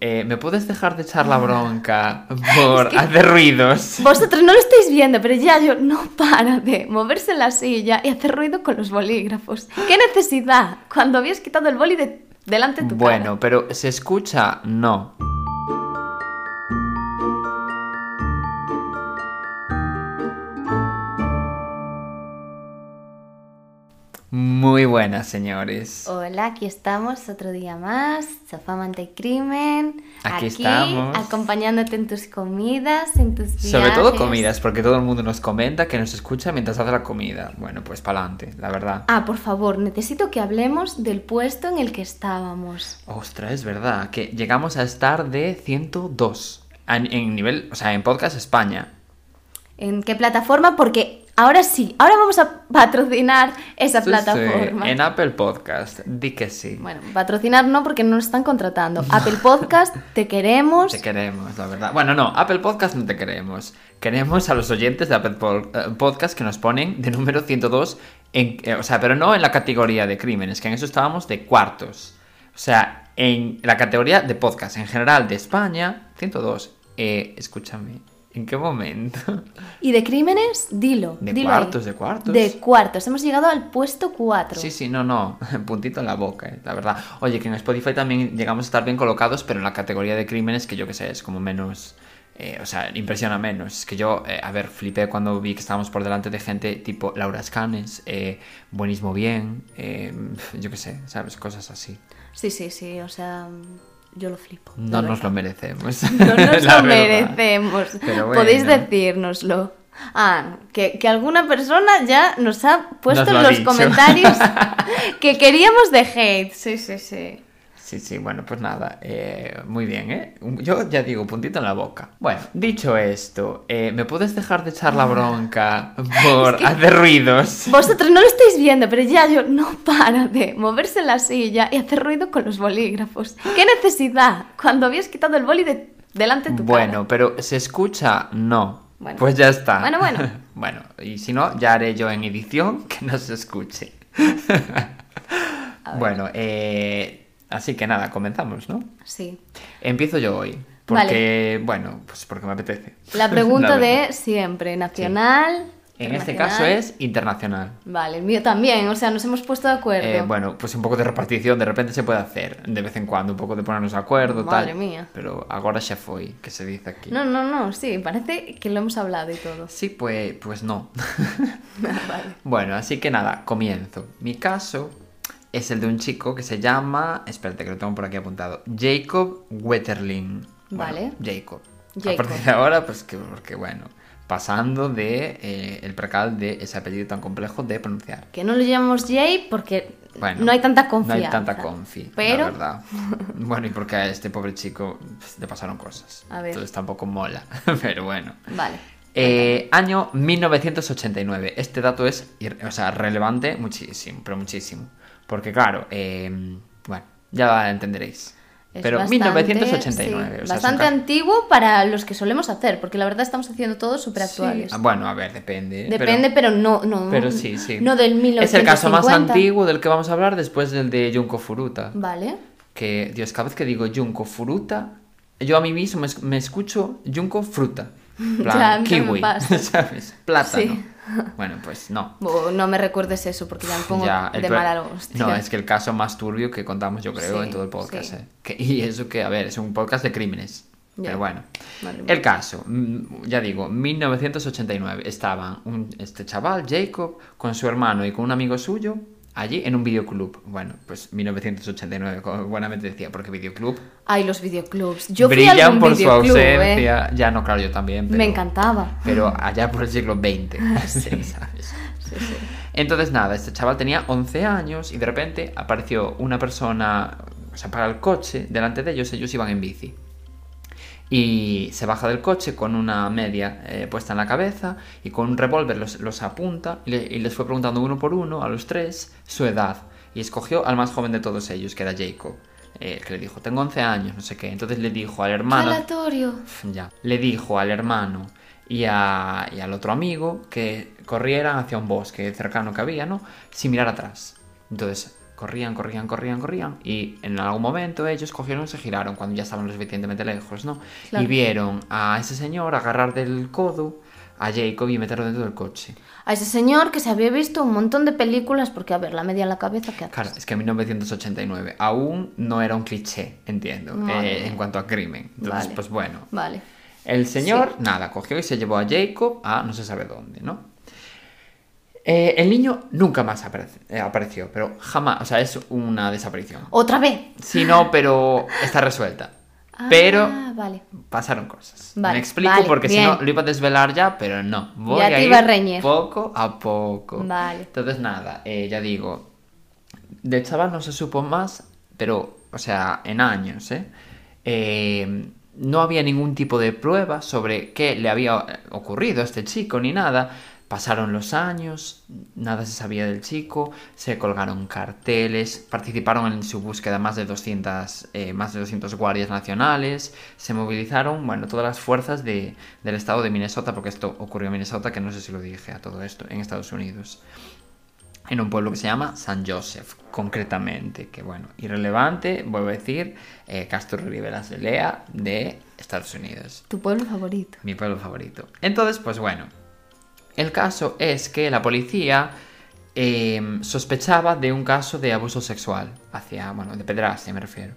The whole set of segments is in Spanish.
eh, ¿me puedes dejar de echar la bronca por hacer ruidos? Vosotros no lo estáis viendo, pero Yayo no para de moverse en la silla y hacer ruido con los bolígrafos. ¿Qué necesidad? Cuando habías quitado el boli de delante de tu cara. Bueno, pero ¿se escucha? No. Muy buenas, señores. Hola, aquí estamos otro día más. Sofá Manta y Crimen. Aquí estamos. acompañándote en tus comidas, en tus viajes. Sobre todo comidas, porque todo el mundo nos comenta que nos escucha mientras hace la comida. Bueno, pues para adelante, la verdad. Ah, por favor, necesito que hablemos del puesto en el que estábamos. Ostras, es verdad, que llegamos a estar de 102 en, en nivel, o sea, en Podcast España. ¿En qué plataforma? Porque ahora sí, ahora vamos a patrocinar esa Sí, sí, plataforma. En Apple Podcast, di que sí. Bueno, patrocinar no porque no nos están contratando. Apple Podcast, te queremos. Te queremos, la verdad. Bueno, no, Apple Podcast no te queremos. Queremos a los oyentes de Apple eh, Podcast que nos ponen de número 102, en, eh, o sea, pero no en la categoría de crímenes, que en eso estábamos de cuartos. O sea, en la categoría de podcast en general de España, 102. Eh, escúchame, ¿en qué momento? ¿Y de crímenes? Dilo. De dilo ahí. cuartos, de cuartos. De cuartos. Hemos llegado al puesto 4. Sí, sí, no, no, puntito en la boca, eh, la verdad. Oye, que en Spotify también llegamos a estar bien colocados, pero en la categoría de crímenes que yo que sé, es como menos... eh, o sea, impresiona menos. Es que yo, eh, a ver, flipé cuando vi que estábamos por delante de gente tipo Laura Scanes, eh, Buenismo Bien, yo que sé, ¿sabes? Cosas así. Sí, sí, sí. O sea, yo lo flipo. No nos lo merecemos. No nos lo merecemos. Podéis decírnoslo. Ah, que, que alguna persona ya nos ha puesto Nos lo en los dicho. comentarios que queríamos de hate. Sí, sí, sí. Sí, sí, bueno, pues nada, eh, muy bien, ¿eh? Yo ya digo, puntito en la boca. Bueno, dicho esto, eh, ¿me puedes dejar de echar la bronca por hacer ruidos? Vosotros no lo estáis viendo, pero Yayo no para de moverse en la silla y hacer ruido con los bolígrafos. ¿Qué necesidad? Cuando habías quitado el boli de delante de tu cara. Bueno, pero ¿se escucha? No. Bueno. Pues ya está. Bueno, bueno. bueno, y si no, ya haré yo en edición que no se escuche. Bueno, eh, así que nada, comenzamos, ¿no? Sí. Empiezo yo hoy. Porque, bueno, pues porque me apetece. La pregunta verdad. de siempre, nacional. En este caso es internacional. Vale, el mío también, o sea, nos hemos puesto de acuerdo. Eh, bueno, pues un poco de repartición de repente se puede hacer de vez en cuando, un poco de ponernos de acuerdo, Madre tal. mía. Pero ahora ya fue, que se dice aquí. No, no, no, sí, parece que lo hemos hablado y todo. Sí, pues, pues no. vale. bueno, así que nada, comienzo. Mi caso es el de un chico que se llama, espérate que lo tengo por aquí apuntado, Jacob Wetterling. Bueno, Vale. Jacob. Jacob. A partir de ahora, pues que, porque bueno, pasando de eh, el precal de ese apellido tan complejo de pronunciar. Que no lo llamamos Jay porque Bueno, no hay tanta confianza. No hay tanta confi, Pero, la verdad. Bueno, y porque a este pobre chico pues, le pasaron cosas. A ver. Entonces tampoco mola. Pero bueno. vale. Eh, año 1989. Este dato es o sea, relevante muchísimo, pero muchísimo. Porque claro, eh, bueno, ya entenderéis. Es pero bastante- 1989. sí, o sea, bastante antiguo para los que solemos hacer, porque la verdad estamos haciendo todos súper actuales. Sí, ah, Bueno, a ver, depende. Depende, pero, no, no. Pero sí, sí. No del 1950. Es el caso más antiguo del que vamos a hablar después del de Junko Furuta. Vale. que, Dios, cada vez que digo Junko Fruta, yo a mí mismo me, es- me escucho Junko Fruta. Ya, Plan, kiwi. ¿sabes? Plátano. Sí. Bueno, pues no. No me recuerdes eso porque ya me pongo Ya, de mala hostia. No, es que el caso más turbio que contamos, yo creo, Sí, en todo el podcast. sí. eh. Que- y eso que, a ver, es un podcast de crímenes. Ya. Pero bueno. El caso, mm, ya digo, 1989. Estaban un- este chaval, Jacob, con su hermano y con un amigo suyo allí en un videoclub. Bueno, pues 1989, como buenamente decía, porque videoclub Ay, los videoclubs. Yo fui a brillan algún por su ¿eh? ausencia. Ya no, claro, yo también. Pero, Me encantaba. Pero allá por el siglo XX. Sí. ¿sabes? Sí, sí. Entonces, nada, este chaval tenía 11 años y de repente apareció una persona, o sea, para el coche, delante de ellos, ellos iban en bici. Y se baja del coche con una media eh, puesta en la cabeza y con un revólver los, los apunta y, le- y les fue preguntando uno por uno, a los tres, su edad. Y escogió al más joven de todos ellos, que era Jacob, eh, que le dijo, tengo 11 años, no sé qué. Entonces le dijo al hermano... Ya. Le dijo al hermano y, a- y al otro amigo que corrieran hacia un bosque cercano que había, ¿no? Sin mirar atrás. Entonces, corrían, corrían, corrían, corrían. Y en algún momento ellos cogieron y se giraron cuando ya estaban lo suficientemente lejos, ¿no? Claro. Y vieron a ese señor agarrar del codo a Jacob y meterlo dentro del coche. A ese señor que se había visto un montón de películas, porque a ver, la media en la cabeza, ¿qué haces? Claro, es que en 1989 aún no era un cliché, entiendo, Vale. eh, en cuanto a crimen. Entonces, Vale. pues bueno. Vale. El señor, nada, cogió y se llevó a Jacob a no se sabe dónde, ¿no? Eh, el niño nunca más aparece- eh, apareció, pero jamás, o sea, es una desaparición. ¿Otra vez? Sí, no, pero está resuelta. Ah, Pero vale. pasaron cosas. Vale, Me explico vale, porque si no lo iba a desvelar ya, pero no. Voy Ya a te ir iba a reñir. poco a poco. Vale. Entonces nada, eh, ya digo, del chaval no se supo más, pero, o sea, en años, ¿eh? Eh, no había ningún tipo de prueba sobre qué le había ocurrido a este chico ni nada. Pasaron los años, nada se sabía del chico, se colgaron carteles, participaron en su búsqueda más de 200, eh, más de 200 guardias nacionales, se movilizaron, bueno, todas las fuerzas de- del estado de Minnesota, porque esto ocurrió en Minnesota, que no sé si lo dije a todo esto, en Estados Unidos en un pueblo que se llama San Joseph, concretamente, que bueno, irrelevante, vuelvo a decir, eh, Castro Rivera de Lea de Estados Unidos, Tu pueblo favorito. mi pueblo favorito. Entonces, pues bueno, el caso es que la policía eh, sospechaba de un caso de abuso sexual hacia, bueno, de pedrastia me refiero,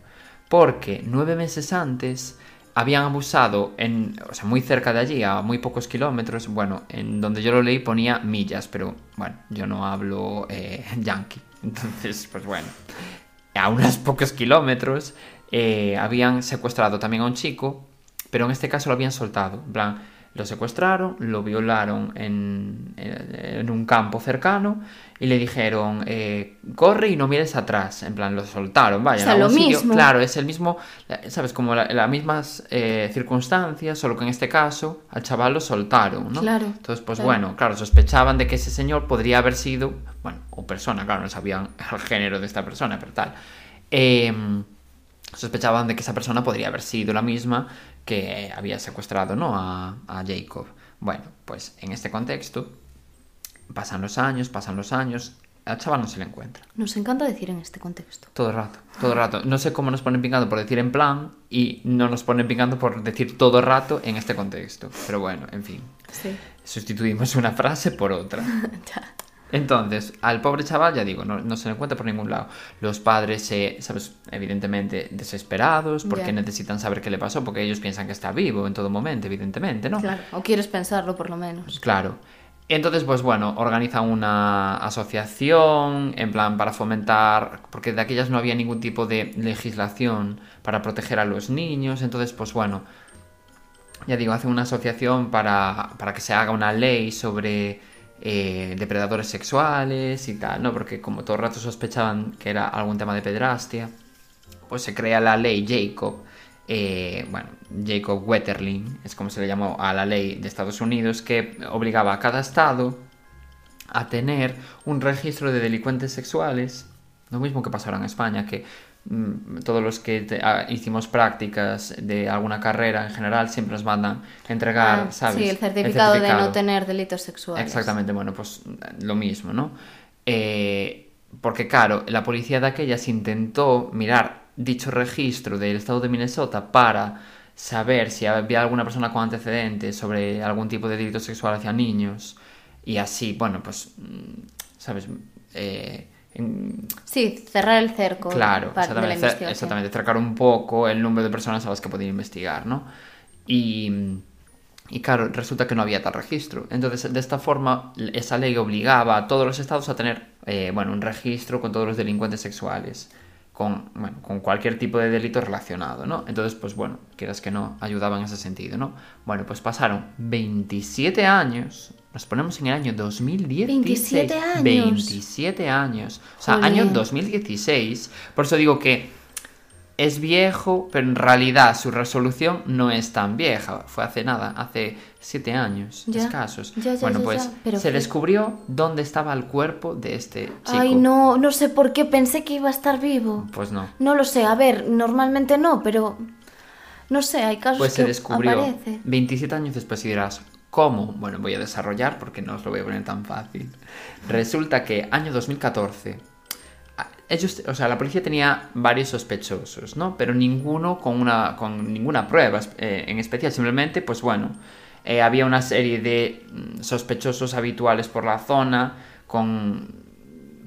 porque nueve meses antes habían abusado en, o sea, muy cerca de allí, a muy pocos kilómetros, bueno, en donde yo lo leí ponía millas, pero bueno, yo no hablo eh, yankee, entonces, pues bueno, a unos pocos kilómetros eh, habían secuestrado también a un chico, pero en este caso lo habían soltado, en plan, lo secuestraron, lo violaron en, en- en un campo cercano y le dijeron, eh, corre y no mires atrás, en plan, lo soltaron, vaya, O sea, lo sitio. mismo. Claro, es el mismo, ¿sabes? Como la- las mismas eh, circunstancias, solo que en este caso al chaval lo soltaron, ¿no? Claro, Entonces, pues claro. bueno, claro, sospechaban de que ese señor podría haber sido, bueno, o persona, claro, no sabían el género de esta persona, pero tal. Em, sospechaban de que esa persona podría haber sido la misma que había secuestrado, ¿no? A, a Jacob. Bueno, pues en este contexto, pasan los años, pasan los años, al chaval no se le encuentra. Nos encanta decir en este contexto. Todo el rato, todo el rato. No sé cómo nos ponen pingando por decir en plan y no nos ponen pingando por decir todo el rato en este contexto. Pero bueno, en fin. Sí. Sustituimos una frase por otra. Entonces, al pobre chaval, ya digo, no, no se le encuentra por ningún lado. Los padres, se, ¿sabes? Evidentemente desesperados porque necesitan saber qué le pasó, porque ellos piensan que está vivo en todo momento, evidentemente, ¿no? Claro. O quieres pensarlo, por lo menos. Claro. Entonces, pues bueno, organizan una asociación en plan para fomentar, porque de aquellas no había ningún tipo de legislación para proteger a los niños, entonces, pues bueno, ya digo, hacen una asociación para, para que se haga una ley sobre eh, depredadores sexuales y tal, ¿no? Porque como todo el rato sospechaban que era algún tema de pedrastia, pues se crea la ley Jacob, eh, bueno, Jacob Wetterling, es como se le llamó a la ley de Estados Unidos, que obligaba a cada estado a tener un registro de delincuentes sexuales, lo mismo que pasará en España, que todos los que te- ah, hicimos prácticas de alguna carrera en general siempre nos mandan entregar, Ah, ¿sabes? Sí, el certificado, de no tener delitos sexuales. Exactamente, bueno, pues lo mismo, ¿no? Eh, porque claro, la policía de aquellas intentó mirar dicho registro del estado de Minnesota para saber si había alguna persona con antecedentes sobre algún tipo de delito sexual hacia niños y así, bueno, pues, mm, ¿sabes? Eh, en- Sí, cerrar el cerco Claro, para- de la exactamente, exactamente, un poco el número de personas a las que podían investigar, ¿no? Y, y claro, resulta que no había tal registro. Entonces, de esta forma, esa ley obligaba a todos los estados a tener, eh, bueno, un registro con todos los delincuentes sexuales, con, bueno, con cualquier tipo de delito relacionado, ¿no? Entonces, pues bueno, quieras que no, ayudaba en ese sentido, ¿no? Bueno, pues pasaron 27 años, nos ponemos en el año 2016. 27 años. 27 años. O sea, año 2016. Por eso digo que es viejo, pero en realidad su resolución no es tan vieja. Fue hace nada, hace 7 años Ya, escasos. ya, ya, bueno, pues pero se descubrió dónde estaba el cuerpo de este chico. Ay, no, no sé por qué pensé que iba a estar vivo. Pues no. No lo sé, a ver, normalmente no, pero no sé, hay casos Pues que se descubrió aparece. 27 años después y dirás, ¿cómo? Bueno, voy a desarrollar porque no os lo voy a poner tan fácil. Resulta que año 2014, a- ellos, o sea, la policía tenía varios sospechosos, ¿no? Pero ninguno con, una, con ninguna prueba eh, en especial, simplemente, pues bueno, eh, había una serie de mm, sospechosos habituales por la zona con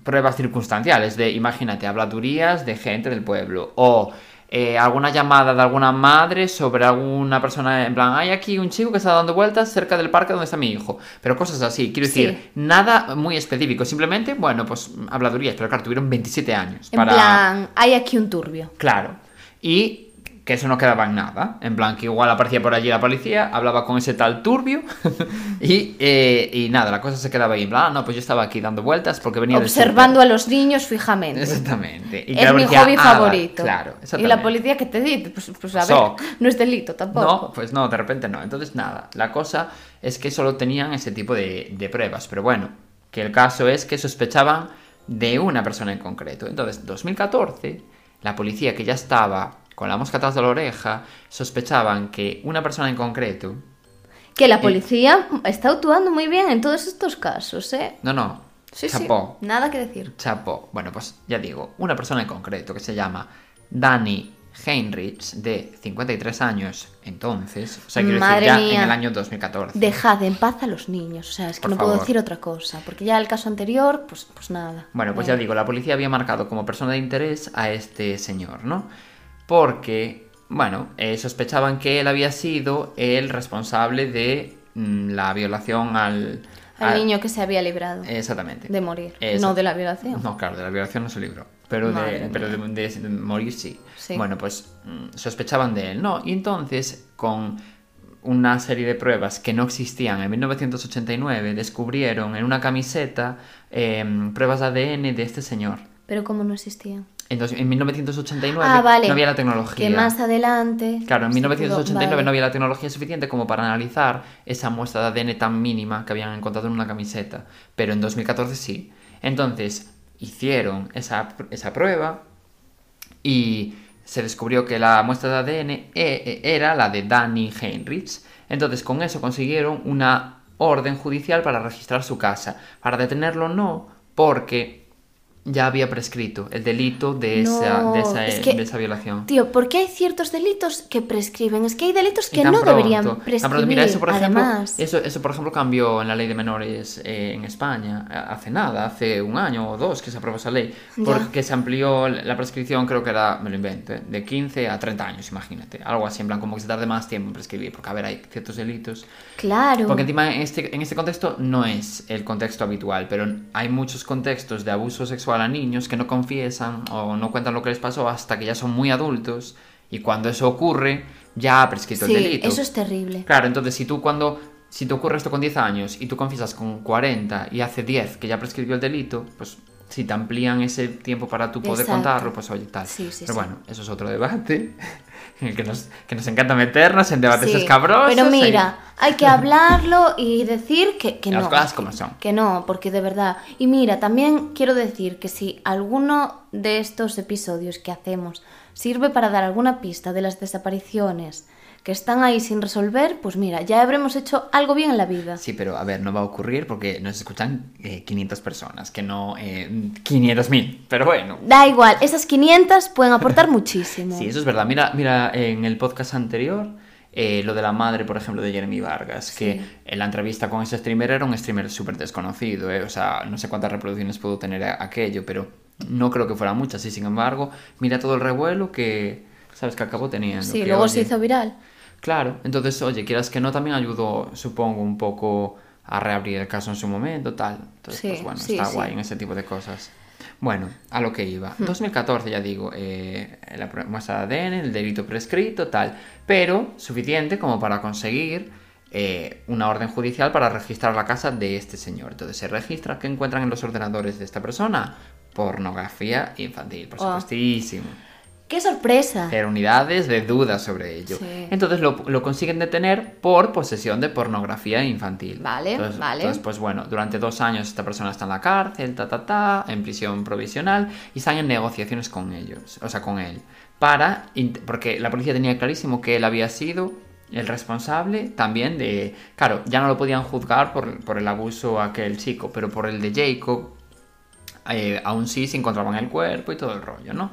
pruebas circunstanciales de, imagínate, habladurías de gente del pueblo o eh, alguna llamada de alguna madre sobre alguna persona, en plan, hay aquí un chico que está dando vueltas cerca del parque donde está mi hijo. Pero cosas así, quiero decir, Sí. nada muy específico, simplemente, bueno, pues habladurías, pero claro, tuvieron 27 años. En para... plan, hay aquí un turbio. Claro. Y que eso no quedaba en nada. En plan, que igual aparecía por allí la policía, hablaba con ese tal turbio y, eh, y nada, la cosa se quedaba ahí. En plan, ah, no, pues yo estaba aquí dando vueltas porque venía Observando a los niños fijamente. Exactamente. Y Es mi policía, hobby "Ah, favorito. Claro, y exactamente. la policía que te dice, pues, pues a ver, Soc. no es delito tampoco. No, pues no, de repente no. Entonces nada, la cosa es que solo tenían ese tipo de, de pruebas. Pero bueno, que el caso es que sospechaban de una persona en concreto. Entonces, 2014, la policía que ya estaba con la mosca atrás de la oreja, sospechaban que una persona en concreto... Que la policía está actuando muy bien en todos estos casos, ¿eh? No, no, Sí, chapó. sí. Nada que decir. Chapo. Bueno, pues ya digo, una persona en concreto que se llama Danny Heinrich, de 53 años entonces, o sea, quiero Madre decir, ya mía. en el año 2014. Dejad en paz a los niños. O sea, es que Por no puedo favor. decir otra cosa. Porque ya el caso anterior, pues, pues nada. Bueno, pues Venga. ya digo, la policía había marcado como persona de interés a este señor, ¿no? Porque, bueno, eh, sospechaban que él había sido el responsable de mm, la violación al... Al niño que se había librado Exactamente. de morir. Eso. No de la violación. No, claro, de la violación no se libró. Pero, de, pero de, de- de morir sí. Sí. Bueno, pues mm, sospechaban de él, ¿no? Y entonces, con una serie de pruebas que no existían en 1989, descubrieron en una camiseta em, pruebas de ADN de este señor. Pero como no existían. En 1989 Ah, vale. no había la tecnología. Que más adelante. Claro, en se 1989 pudo- vale. no había la tecnología suficiente como para analizar esa muestra de ADN tan mínima que habían encontrado en una camiseta. Pero en 2014 sí. Entonces, hicieron esa, esa prueba y se descubrió que la muestra de ADN e- e- era la de Danny Heinrich. Entonces, con eso consiguieron una orden judicial para registrar su casa. Para detenerlo no, porque ya había prescrito el delito de, esa, No, de, esa, es que- de esa violación. Tío, ¿por qué hay ciertos delitos que prescriben? Es que hay delitos que no pronto, deberían prescribir. Mira, eso por ejemplo, además. eso, eso por ejemplo cambió en la ley de menores eh, en España hace nada, hace un año o dos que se aprobó esa ley, Ya. porque se amplió la prescripción, creo que era, me lo invento, eh, de 15 a 30 años, imagínate, algo así, en plan como que se tarde más tiempo en prescribir, porque a ver, hay ciertos delitos, Claro. porque encima en este, en este contexto no es el contexto habitual, pero hay muchos contextos de abuso sexual a niños que no confiesan o no cuentan lo que les pasó hasta que ya son muy adultos y cuando eso ocurre ya ha prescrito sí, el delito. eso es terrible. Claro, entonces si tú cuando... Si te ocurre esto con 10 años y tú confiesas con 40 y hace 10 que ya prescribió el delito, pues si te amplían ese tiempo para tú poder Exacto. contarlo, pues oye, tal. Sí, sí, Pero sí. bueno, eso es otro debate en el que nos, que nos encanta meternos en debates escabrosos. Pero mira, hay que hablarlo y decir que, que Las no. cosas como son. Que no, porque de verdad. Y mira, también quiero decir que si alguno de estos episodios que hacemos sirve para dar alguna pista de las desapariciones que están ahí sin resolver, pues mira, ya habremos hecho algo bien en la vida. Sí, pero a ver, no va a ocurrir porque nos escuchan eh, 500 personas, que no eh, 500.000. Pero bueno, Da igual, esas 500 pueden aportar muchísimo. Sí, eso es verdad. Mira, mira en el podcast anterior, eh, lo de la madre, por ejemplo, de Jeremy Vargas, que en la entrevista con ese streamer era un streamer súper desconocido, ¿eh? o sea, no sé cuántas reproducciones pudo tener aquello, pero no creo que fuera muchas, y sin embargo, mira todo el revuelo que, ¿sabes?, que acabó teniendo. Sí, que, luego se oye, hizo viral. Claro, entonces, oye, quieras que no, también ayudó, supongo, un poco a reabrir el caso en su momento, tal. Entonces, Sí, pues bueno, sí, está sí. guay en ese tipo de cosas. Bueno, a lo que iba. 2014, ya digo, eh, la muestra de ADN, el delito prescrito, tal. Pero suficiente como para conseguir eh, una orden judicial para registrar la casa de este señor. Entonces se registra que encuentran en los ordenadores de esta persona pornografía infantil, por Oh. supuestísimo ¡Qué sorpresa! pero unidades de dudas sobre ello. Sí. Entonces lo, lo consiguen detener por posesión de pornografía infantil. Vale, entonces, vale. Entonces, pues bueno, durante dos años esta persona está en la cárcel, ta, ta, ta, en prisión provisional y están en negociaciones con ellos, o sea, con él. Para, porque la policía tenía clarísimo que él había sido el responsable también de... Claro, ya no lo podían juzgar por, por el abuso a aquel chico, pero por el de Jacob eh, aún sí se encontraban el cuerpo y todo el rollo, ¿no?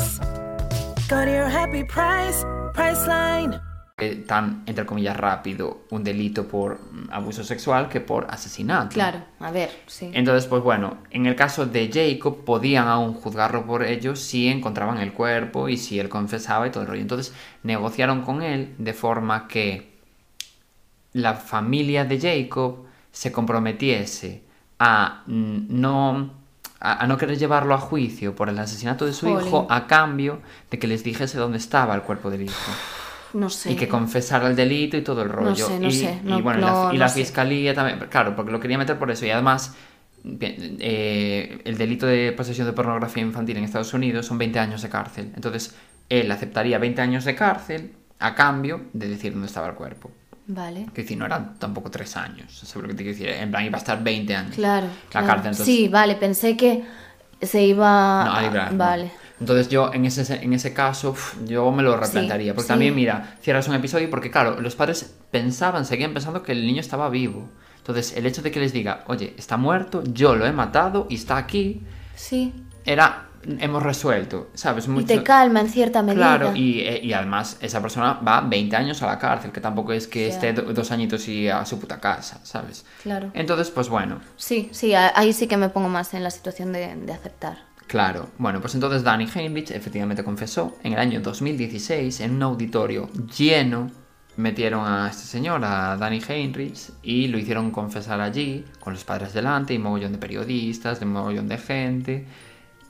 Go to your happy price, Priceline. tan, entre comillas, rápido un delito por abuso sexual que por asesinato. Claro, a ver, sí. Entonces, pues bueno, en el caso de Jacob podían aún juzgarlo por ello si encontraban el cuerpo y si él confesaba y todo el rollo. Entonces negociaron con él de forma que la familia de Jacob se comprometiese a no a, a no querer llevarlo a juicio por el asesinato de su Jolín. hijo a cambio de que les dijese dónde estaba el cuerpo del hijo. No sé. Y que confesara el delito y todo el rollo. sé, no y, sé, y no- bueno, y la- no- y la, no sé. fiscalía también, claro, porque lo quería meter por eso. Y además, eh, el delito de posesión de pornografía infantil en Estados Unidos son 20 años de cárcel. Entonces, él aceptaría 20 años de cárcel a cambio de decir dónde estaba el cuerpo. Vale. Que decir, no eran tampoco 3 años. ¿Sabes lo que te quiero decir? En plan, iba a estar 20 años. Claro. La claro. cárcel. Entonces, Sí, vale, pensé que se iba no, a librar, no. Vale. Entonces yo en ese, en ese caso yo me lo replantearía. porque sí. también, mira, cierras un episodio porque claro, los padres pensaban, seguían pensando que el niño estaba vivo. Entonces el hecho de que les diga, oye, está muerto, yo lo he matado y está aquí, Sí. era, hemos resuelto, ¿sabes? Y Mucho- te calma en cierta medida. Claro, y, eh, y además esa persona va 20 años a la cárcel, que tampoco es que esté do- dos añitos y a su puta casa, ¿sabes? Claro. Entonces, pues bueno, Sí, sí, ahí sí que me pongo más en la situación de, de aceptar. Claro, bueno, pues entonces Danny Heinrich efectivamente confesó en el año 2016 en un auditorio lleno. Metieron a este señor, a Danny Heinrich, y lo hicieron confesar allí, con los padres delante, y mogollón de periodistas, de mogollón de gente,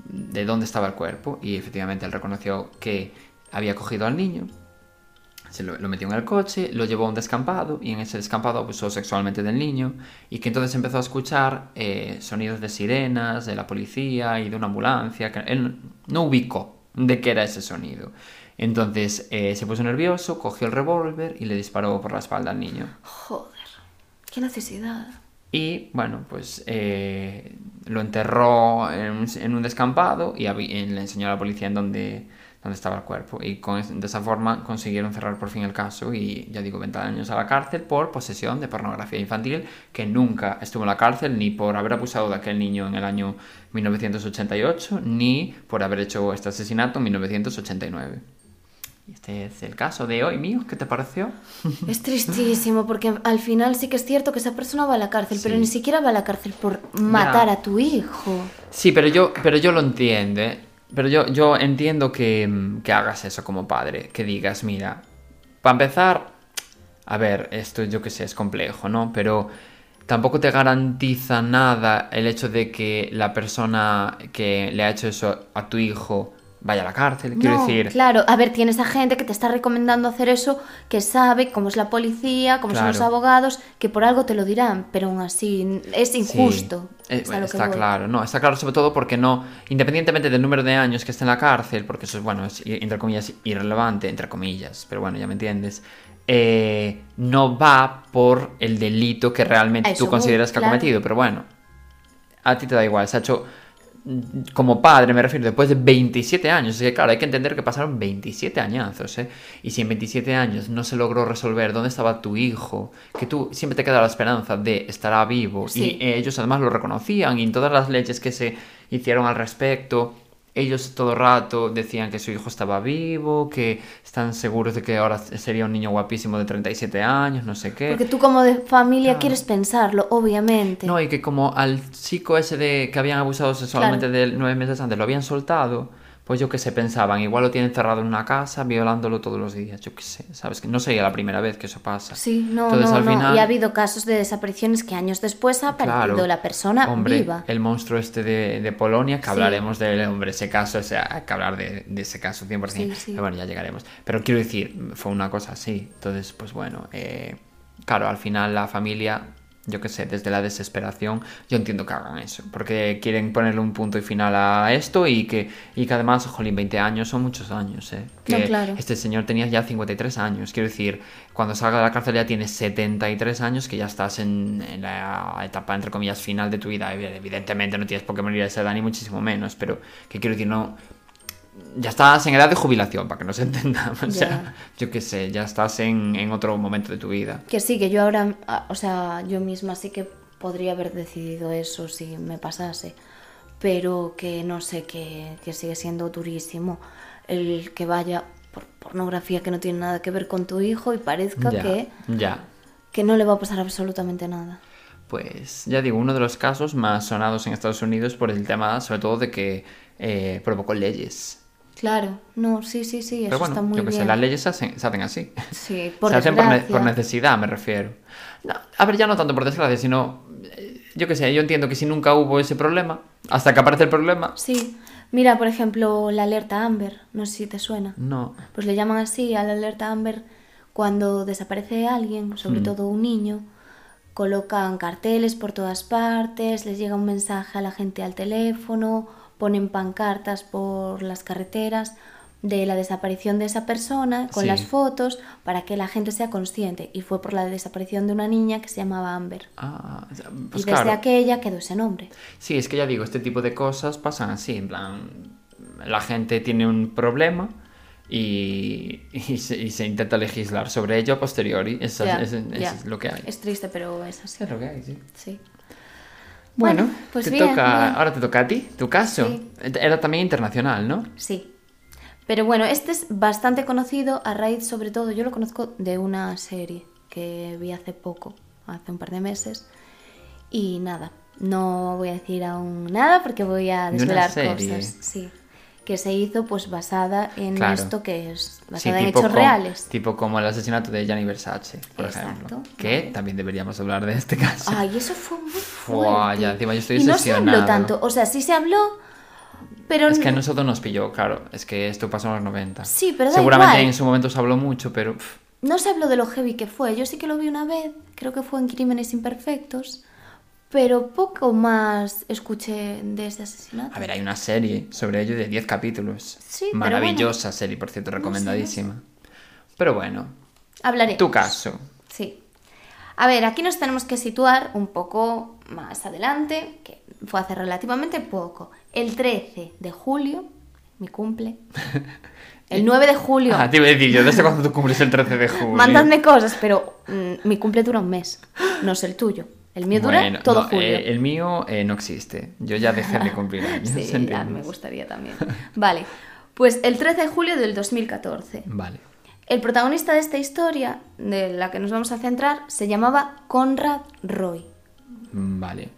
de dónde estaba el cuerpo. Y efectivamente él reconoció que había cogido al niño, se lo, metió en el coche, lo llevó a un descampado y en ese descampado abusó sexualmente del niño y que entonces empezó a escuchar eh, sonidos de sirenas, de la policía y de una ambulancia. Que él no ubicó de qué era ese sonido. Entonces eh, se puso nervioso, cogió el revólver y le disparó por la espalda al niño. Joder, qué necesidad. Y bueno, pues eh, lo enterró en un, descampado y le enseñó a la policía en dónde, dónde estaba el cuerpo. Y con, de esa forma consiguieron cerrar por fin el caso y ya digo, 20 años a la cárcel por posesión de pornografía infantil, que nunca estuvo en la cárcel ni por haber abusado de aquel niño en el año 1988, ni por haber hecho este asesinato en 1989. Este es el caso de hoy mío, ¿qué te pareció? Es tristísimo porque al final sí que es cierto que esa persona va a la cárcel, pero ni siquiera va a la cárcel por matar a tu hijo. Sí, pero yo, pero yo lo entiendo. ¿eh? Pero yo, yo entiendo que, mm, que hagas eso como padre. Que digas, mira, para empezar, a ver, esto yo que sé, es complejo, ¿no? Pero tampoco te garantiza nada el hecho de que la persona que le ha hecho eso a tu hijo vaya a la cárcel. Quiero no, decir, claro, a ver, tienes a gente que te está recomendando hacer eso, que sabe cómo es la policía, cómo son los Claro. abogados, que por algo te lo dirán, pero aún así es Sí, injusto. eh, es que está claro, no, está claro sobre todo porque no, independientemente del número de años que esté en la cárcel, porque eso es, bueno, es entre comillas irrelevante, entre comillas, pero bueno, ya me entiendes, eh, no va por el delito que realmente eso tú consideras que ha claro. cometido, pero bueno, a ti te da igual, se ha hecho como padre, me refiero, después de 27 años. Es que, claro, hay que entender que pasaron 27 añazos, ¿eh? Y si en 27 años no se logró resolver dónde estaba tu hijo, que tú siempre te queda la esperanza de estará vivo, Sí. y ellos además lo reconocían, y en todas las leyes que se hicieron al respecto, ellos todo el rato decían que su hijo estaba vivo, que están seguros de que ahora sería un niño guapísimo de 37 años, no sé qué. Porque tú como de familia quieres pensarlo, obviamente. No, y que como al chico ese de que habían abusado sexualmente Claro. de él nueve meses antes lo habían soltado, pues yo que sé, pensaban, igual lo tienen cerrado en una casa, violándolo todos los días, yo qué sé, ¿sabes? Que no sería la primera vez que eso pasa. Sí, no, Entonces, no, al no. Y ha habido casos de desapariciones que años después ha aparecido Claro. la persona hombre, viva. El monstruo este de, de Polonia, que Sí. hablaremos del hombre, ese caso, o sea, hay que hablar de, de ese caso 100%. Sí, sí. Pero bueno, ya llegaremos. Pero quiero decir, fue una cosa así. Entonces, pues bueno, eh, claro, al final la familia yo qué sé, desde la desesperación, yo entiendo que hagan eso, porque quieren ponerle un punto y final a esto y que, y que además, jolín, 20 años son muchos años, ¿eh? Que No, claro. este señor tenía ya 53 años, quiero decir, cuando salga de la cárcel ya tienes 73 años, que ya estás en, en la etapa, entre comillas, final de tu vida, evidentemente no tienes por qué morir a esa edad, ni muchísimo menos, pero que quiero decir, no... Ya estás en edad de jubilación, para que nos entendamos. O sea, yo qué sé, ya estás en, en otro momento de tu vida. Que sí, que yo ahora, ah, o sea, yo misma sí que podría haber decidido eso si me pasase, pero que no sé, que, que sigue siendo durísimo el que vaya por pornografía que no tiene nada que ver con tu hijo y parezca que, ya. que no le va a pasar absolutamente nada. Pues ya digo, uno de los casos más sonados en Estados Unidos por el tema, sobre todo, de que eh, provocó leyes. Claro, no, sí, sí, sí, eso bueno, está muy yo que bien. sé, las leyes se hacen, se hacen así. Sí, por se hacen por, ne- desgracia. por necesidad, me refiero. No, a ver, ya no tanto por desgracia, sino. eh, Yo que sé, yo entiendo que si nunca hubo ese problema, hasta que aparece el problema. Sí, mira, por ejemplo, la alerta Amber, no sé si te suena. No. Pues le llaman así a la alerta Amber cuando desaparece alguien, sobre Mm. todo un niño. Colocan carteles por todas partes, les llega un mensaje a la gente al teléfono, ponen pancartas por las carreteras de la desaparición de esa persona con Sí. las fotos para que la gente sea consciente. Y fue por la desaparición de una niña que se llamaba Amber. Ah, sea, y pues desde claro. aquella quedó ese nombre. Sí, es que ya digo, este tipo de cosas pasan así, en plan, la gente tiene un problema y, y, se, y se intenta legislar sobre ello a posteriori. Eso, Ya, es, eso ya. es lo que hay. Es triste, pero es así. Es lo que hay, sí. Sí. Bueno, Bueno, pues te bien, toca, bien. ahora te toca a ti, tu caso. Sí. Era también internacional, ¿no? Sí. Pero bueno, este es bastante conocido a raíz, sobre todo, yo lo conozco de una serie que vi hace poco, hace un par de meses. Y nada, no voy a decir aún nada porque voy a De desvelar serie. cosas. Sí. Que se hizo pues basada en Claro. esto que es Sí, basada en tipo hechos como- reales. Tipo como el asesinato de Gianni Versace, por Exacto, ejemplo. Que también deberíamos hablar de este caso. Ay, eso fue muy Fua, fuerte. ya, encima yo estoy y no se habló tanto, o sea, sí se habló, pero Es que a no- nosotros nos pilló, claro. Es que esto pasó en los 90. Sí, pero da Seguramente igual. en su momento se habló mucho, pero... No se habló de lo heavy que fue. Yo sí que lo vi una vez, creo que fue en Crímenes Imperfectos, pero poco más escuché de ese asesinato. A ver, hay una serie sobre ello de 10 capítulos. Sí, Maravillosa serie, por cierto, recomendadísima. Pero bueno, Hablaré. tu caso. Sí. A ver, aquí nos tenemos que situar un poco más adelante, que fue hace relativamente poco. El 13 de julio, mi cumple. El 9 de julio. Ah, te iba a decir yo, ¿desde cuándo tú cumples el 13 de julio? Mándame cosas, pero mm, mi cumple dura un mes, no es el tuyo. El mío dura Bueno, todo no, julio. eh, el mío eh, no existe. Yo ya dejé de cumplir años. Sí, ya me gustaría también. Vale, pues el 13 de julio del 2014. Vale. El protagonista de esta historia, de la que nos vamos a centrar, se llamaba Conrad Roy. Mm, Vale.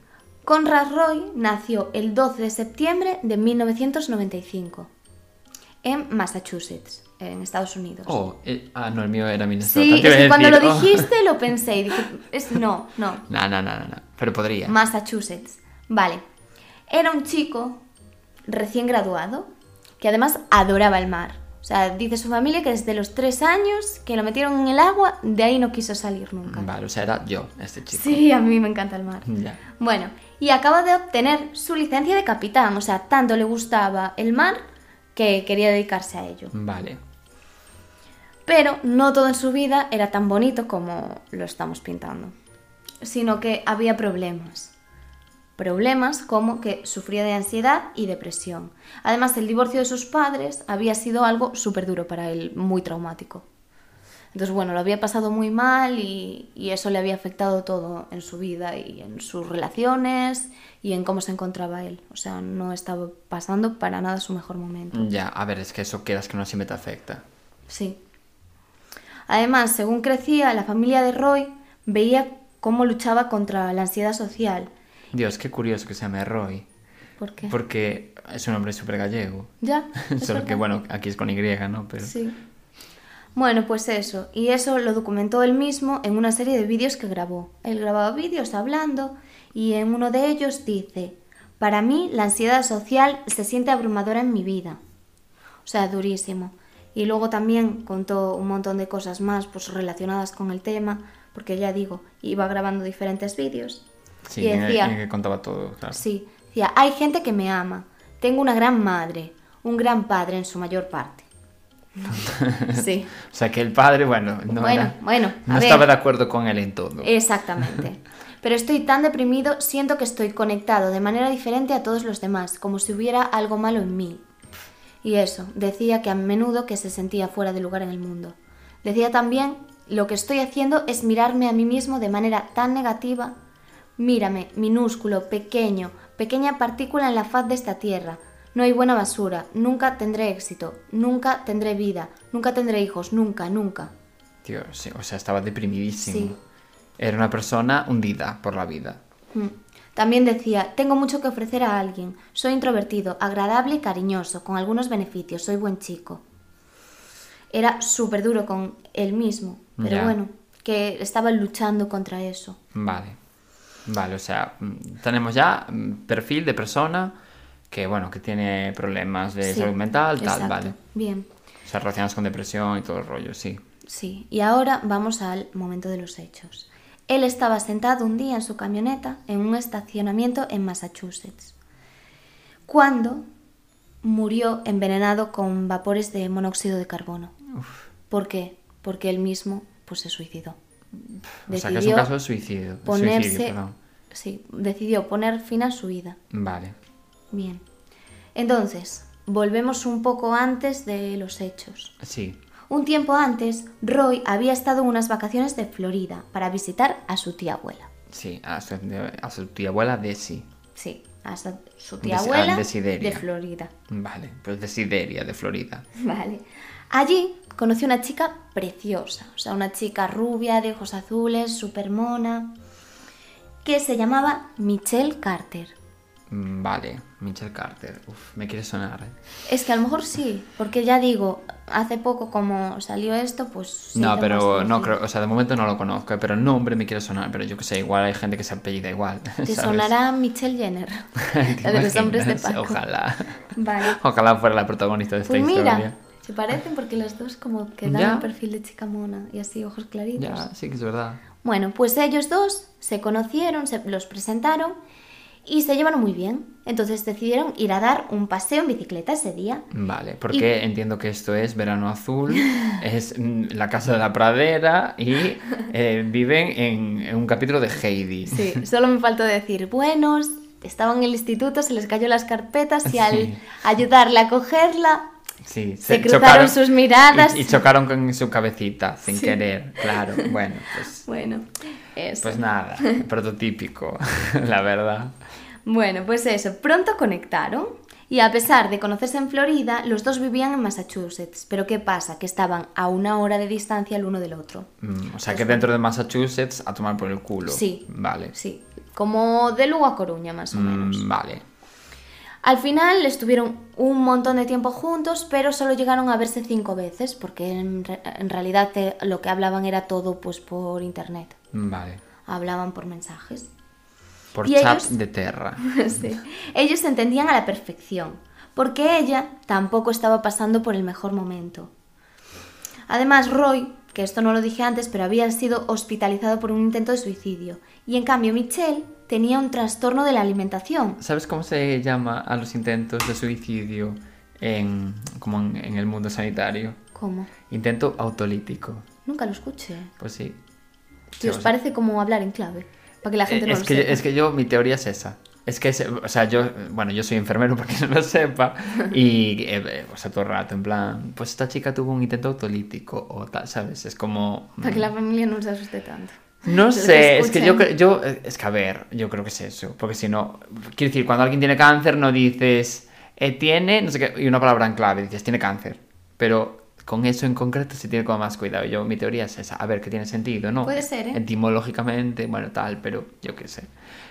Conrad Roy nació el 12 de septiembre de 1995 en Massachusetts, en Estados Unidos. Oh, eh, ah, no, el mío era Minnesota. sí, es que cuando lo oh. dijiste lo pensé y dije, es, no, no, No, no, no, no, no. Pero podría. Massachusetts. Vale. Era un chico recién graduado que además adoraba el mar. O sea, dice su familia que desde los tres años que lo metieron en el agua, de ahí no quiso salir nunca. Vale, o sea, era yo, este chico. Sí, a mí me encanta el mar. Ya. Bueno, y acaba de obtener su licencia de capitán. O sea, tanto le gustaba el mar que quería dedicarse a ello. Vale. Pero no todo en su vida era tan bonito como lo estamos pintando, sino que había problemas. Problemas como que sufría de ansiedad y depresión. Además, el divorcio de sus padres había sido algo súper duro para él, muy traumático. Entonces, bueno, lo había pasado muy mal y, y eso le había afectado todo en su vida y en sus relaciones y en cómo se encontraba él. O sea, no estaba pasando para nada su mejor momento. Ya, a ver, es que eso quieras que no siempre te afecta. Sí. Además, según crecía, la familia de Roy veía cómo luchaba contra la ansiedad social. Dios, qué curioso que se llame Roy. ¿Por qué? Porque es un nombre súper gallego. Ya. Solo que, bueno, aquí es con Y, ¿no? Pero... Sí. Bueno, pues eso. Y eso lo documentó él mismo en una serie de vídeos que grabó. Él grababa vídeos hablando y en uno de ellos dice, para mí la ansiedad social se siente abrumadora en mi vida. O sea, durísimo. Y luego también contó un montón de cosas más pues relacionadas con el tema, porque ya digo, iba grabando diferentes vídeos. Sí, y en el- decía, en el que contaba todo, claro. sí, decía, hay gente que me ama, tengo una gran madre, un gran padre en su mayor parte. sí, O sea que el padre, bueno, no, Bueno, era- bueno, no ver. estaba de acuerdo con él en todo. exactamente. Pero estoy tan deprimido, siento que estoy conectado de manera diferente a todos los demás, como si hubiera algo malo en mí. Y eso, decía que a menudo que se sentía fuera de lugar en el mundo. Decía también, lo que estoy haciendo es mirarme a mí mismo de manera tan negativa. Mírame, minúsculo, pequeño, pequeña partícula en la faz de esta tierra. No hay buena basura, nunca tendré éxito, nunca tendré vida, nunca tendré hijos, nunca, nunca. Tío, sí, o sea, estaba deprimidísimo. Sí. Era una persona hundida por la vida. Mm. También decía, tengo mucho que ofrecer a alguien, soy introvertido, agradable y cariñoso, con algunos beneficios, soy buen chico. Era súper duro con él mismo, pero Ya. bueno, que estaba luchando contra eso. Vale. Vale, o sea, mm, tenemos ya mm, perfil de persona que, bueno, que tiene problemas de Sí, salud mental, tal, exacto. vale. Bien, O sea, relacionados con depresión y todo el rollo, sí. sí. Y ahora vamos al momento de los hechos. Él estaba sentado un día en su camioneta en un estacionamiento en Massachusetts, cuando murió envenenado con vapores de monóxido de carbono. ¿Por qué? Porque él mismo pues, se suicidó. O sea, que es un caso de suicidio. ponerse, suicidio, sí, decidió poner fin a su vida. Vale. Bien. Entonces, volvemos un poco antes de los hechos. Sí. Un tiempo antes, Roy había estado en unas vacaciones de Florida para visitar a su tía abuela. Sí, a su, a su tía abuela Desi. Sí, a su, su tía Des- abuela Desideria. de Florida. Vale, pues Desideria, de Florida. Vale. Allí conoció una chica preciosa, o sea, una chica rubia, de ojos azules, súper mona, que se llamaba Michelle Carter. Mm, Vale, Michelle Carter. Uf, me quiere sonar. ¿eh? Es que a lo mejor sí, porque ya digo, hace poco como salió esto, pues... sí, no, pero no creo, o sea, de momento no lo conozco, eh, pero el nombre me quiere sonar, pero yo que sé, igual hay gente que se apellida igual. Te ¿sabes? sonará Michelle Jenner, ¿Te la de los hombres de? Paco. Ojalá. Vale. Ojalá fuera la protagonista de esta Pues historia. mira, se parecen porque las dos como que dan Ya. un perfil de chica mona y así ojos claritos. Ya, sí que es verdad. Bueno, pues ellos dos se conocieron, se los presentaron y se llevaron muy bien. Entonces decidieron ir a dar un paseo en bicicleta ese día. Vale, porque entiendo que esto es Verano Azul, es mm, la casa de la pradera y eh, viven en, en un capítulo de Heidi. Sí, solo me faltó decir, buenos, estaban en el instituto, se les cayó las carpetas y al Sí. ayudarle a cogerla, Sí, Se cruzaron sus miradas. Y, y chocaron con su cabecita, sin Sí. querer, claro. Bueno, pues, bueno, eso. pues nada, prototípico, la verdad. Bueno, pues eso, pronto conectaron y a pesar de conocerse en Florida, los dos vivían en Massachusetts. Pero ¿qué pasa? Que estaban a una hora de distancia el uno del otro. Mm, O sea que dentro de Massachusetts a tomar por el culo. Sí. Vale. Sí, como de Lugo a Coruña más o menos. Mm, vale. Al final estuvieron un montón de tiempo juntos, pero solo llegaron a verse cinco veces, porque en, re- en realidad eh, lo que hablaban era todo pues por internet. Vale. Hablaban por mensajes. Por ¿Y ellos? de Terra. Sí. Ellos se entendían a la perfección, porque ella tampoco estaba pasando por el mejor momento. Además, Roy, que esto no lo dije antes, pero había sido hospitalizado por un intento de suicidio, y en cambio Michelle tenía un trastorno de la alimentación. ¿Sabes cómo se llama a los intentos de suicidio en, como en, en el mundo sanitario? ¿Cómo? Intento autolítico. Nunca lo escuché. Pues sí. Os parece como hablar en clave, para que la gente Eh, no es, lo que, sepa. es que yo, mi teoría es esa. Es que, o sea, yo, bueno, yo soy enfermero para que no lo sepa. Y, eh, eh, o sea, todo el rato, en plan, pues esta chica tuvo un intento autolítico o tal, ¿sabes? Es como... Para que la familia no se asuste tanto. No sé, es que yo, yo, eh, es que a ver, yo creo que es eso, porque si no, quiero decir, cuando alguien tiene cáncer no dices, eh, tiene, no sé qué, y una palabra en clave, dices, tiene cáncer, pero con eso en concreto se tiene como más cuidado, yo, mi teoría es esa, a ver, que tiene sentido, ¿no? Puede ser, ¿eh? Etimológicamente, bueno, tal, pero yo qué sé.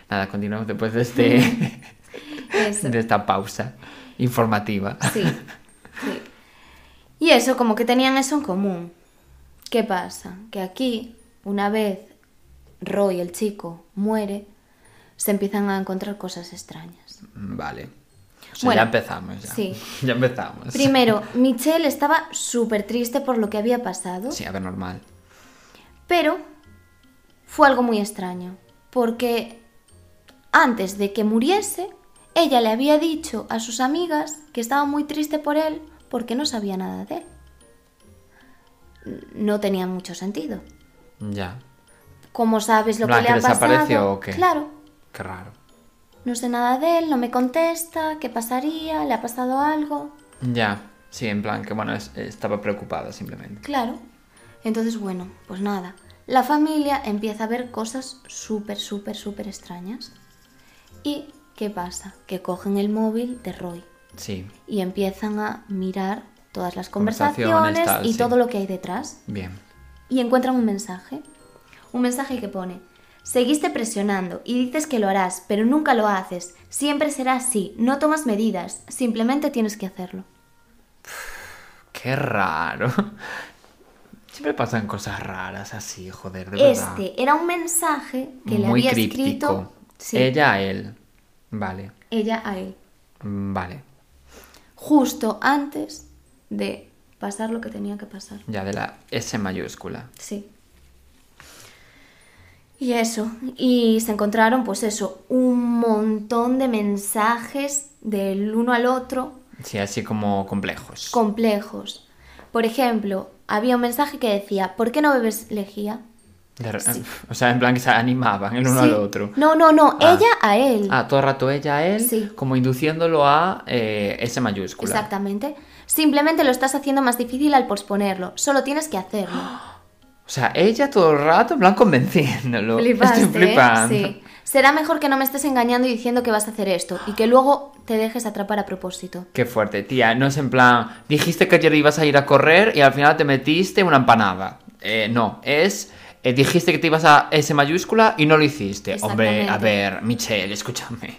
Nada, continuamos después de este, de esta pausa informativa. Sí, sí. Y eso, como que tenían eso en común. ¿Qué pasa? Que aquí, una vez Roy, el chico, muere, se empiezan a encontrar cosas extrañas. Vale. Sea, Bueno, ya empezamos, ya. sí. Ya empezamos. Primero, Michelle estaba súper triste por lo que había pasado, Sí, a ver, normal. pero fue algo muy extraño, porque antes de que muriese, ella le había dicho a sus amigas que estaba muy triste por él porque no sabía nada de él. No tenía mucho sentido. Ya. ¿Cómo sabes lo que le ha desapareció pasado? o qué? Claro, Qué raro. No sé nada de él, no me contesta, ¿qué pasaría? ¿Le ha pasado algo? Ya. Sí, en plan que, bueno, es- estaba preocupada simplemente. Claro. Entonces, bueno, pues nada. La familia empieza a ver cosas súper, súper, súper extrañas. ¿Y qué pasa? Que cogen el móvil de Roy Sí, y empiezan a mirar todas las Conversaciones, conversaciones tal, y sí. todo lo que hay detrás. bien. Y encuentran un mensaje. Un mensaje que pone, seguiste presionando y dices que lo harás, pero nunca lo haces. Siempre será así, no tomas medidas, simplemente tienes que hacerlo. Qué raro. Siempre pasan cosas raras así, joder, de verdad. Este era un mensaje que le Muy había críptico. escrito sí, Ella a él. Vale. ella a él, Mm, Vale. justo antes de pasar lo que tenía que pasar. Ya de la S mayúscula. Sí. Y eso, y se encontraron pues eso, un montón de mensajes del uno al otro Sí, así como complejos. complejos. Por ejemplo, había un mensaje que decía, ¿por qué no bebes lejía? De O sea, en plan que se animaban el uno Sí. al otro. No, no, no, Ah. ella a él. Ah, todo el rato ella a él, Sí. como induciéndolo a eh, S mayúscula. Exactamente. Simplemente lo estás haciendo más difícil al posponerlo. Solo tienes que hacerlo. O sea, ella todo el rato, en plan, convenciéndolo. Flipaste, Estoy ¿eh? flipando. Sí. Será mejor que no me estés engañando y diciendo que vas a hacer esto y que luego te dejes atrapar a propósito. Qué fuerte, tía. No es en plan, dijiste que ayer ibas a ir a correr y al final te metiste una empanada. Eh, no, es, eh, dijiste que te ibas a S mayúscula y no lo hiciste. Hombre, a ver, Michelle, escúchame.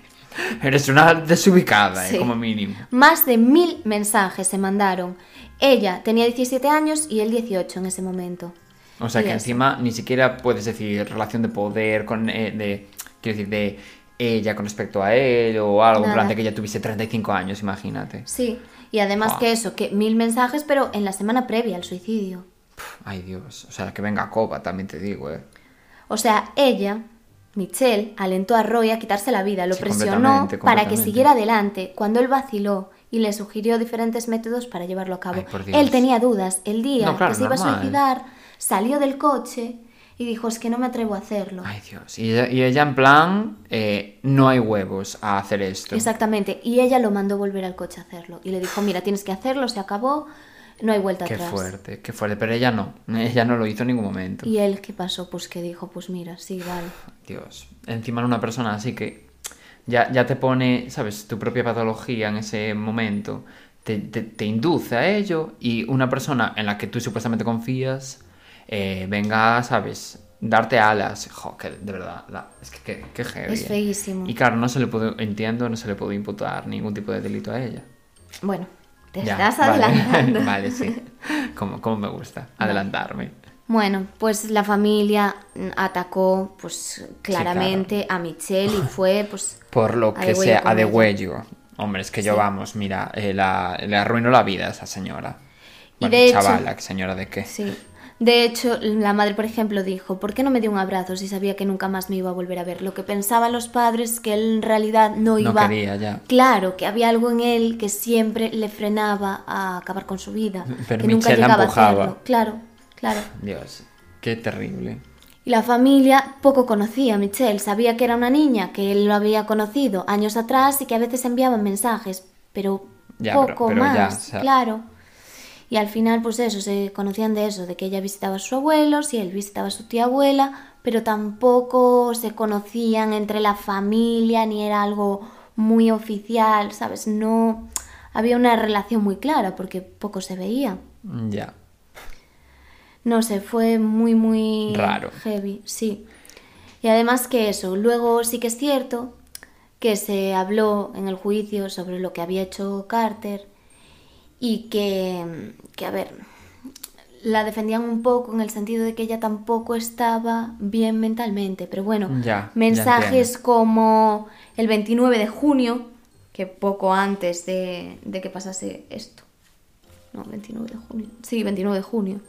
Eres una desubicada, eh, como mínimo. Más de mil mensajes se mandaron. Ella tenía 17 años y él 18 en ese momento. O sea Y que encima ni siquiera puedes decir relación de poder con, eh, de, quiero decir, de ella con respecto a él o algo, en plan de que ella tuviese 35 años, imagínate. Sí, y además que eso, que mil mensajes, pero en la semana previa al suicidio. Ay Dios, o sea, que venga copa, también te digo, eh. O sea, ella, Michelle, alentó a Roy a quitarse la vida, lo Sí, presionó completamente, para que siguiera adelante cuando él vaciló y le sugirió diferentes métodos para llevarlo a cabo. Ay, él tenía dudas. El día No, claro, que se iba a suicidar, salió del coche y dijo, es que no me atrevo a hacerlo. Ay Dios. Y ella, y ella en plan, eh, no hay huevos a hacer esto. Exactamente, y ella lo mandó volver al coche a hacerlo. Y le dijo, mira, tienes que hacerlo, se acabó, no hay vuelta Qué atrás. fuerte, qué fuerte. Pero ella no, ella no lo hizo en ningún momento. Y él, ¿qué pasó? Pues que dijo, pues mira, sí, vale. Dios. Encima una persona así que ya, ya te pone, ¿sabes? Tu propia patología en ese momento. Te, te- te induce a ello y una persona en la que tú supuestamente confías eh, venga, ¿sabes? Darte alas. Jo, que de verdad, la- es que qué, qué heavy, Es eh. feísimo. Y claro, no se le puede, entiendo, no se le puede imputar ningún tipo de delito a ella. Bueno, te Ya, estás vale. adelantando. vale, sí. Como, como me gusta, adelantarme. Bueno, pues la familia atacó pues claramente a Michelle y fue pues Por lo que degüello sea, a de ella. huello. Hombre, es que yo, Sí. vamos, mira, eh, la, le arruinó la vida a esa señora. Y Bueno, de hecho- chavala, señora de qué. Sí. De hecho, la madre, por ejemplo, dijo, ¿por qué no me dio un abrazo si sabía que nunca más me iba a volver a ver? Lo que pensaban los padres que él en realidad no No iba... quería ya. Claro, que había algo en él que siempre le frenaba a acabar con su vida. Pero que nunca Michelle llegaba a hacerlo. Claro, claro. Dios, qué terrible. Y la familia poco conocía a Michelle, sabía que era una niña, que él lo había conocido años atrás y que a veces enviaban mensajes, pero Ya, poco pero- pero más, ya, o sea- claro. Y al final, pues eso, se conocían de eso, de que ella visitaba a sus abuelos y él visitaba a su tía abuela, pero tampoco se conocían entre la familia ni era algo muy oficial, ¿sabes? No había una relación muy clara porque poco se veía. Ya. No sé, fue muy, muy Raro. heavy, sí. Y además que eso, luego sí que es cierto que se habló en el juicio sobre lo que había hecho Carter y que, que a ver, la defendían un poco en el sentido de que ella tampoco estaba bien mentalmente, pero bueno, Ya, mensajes como el 29 de junio que poco antes de, de que pasase esto. No, 29 de junio. Sí, 29 de junio.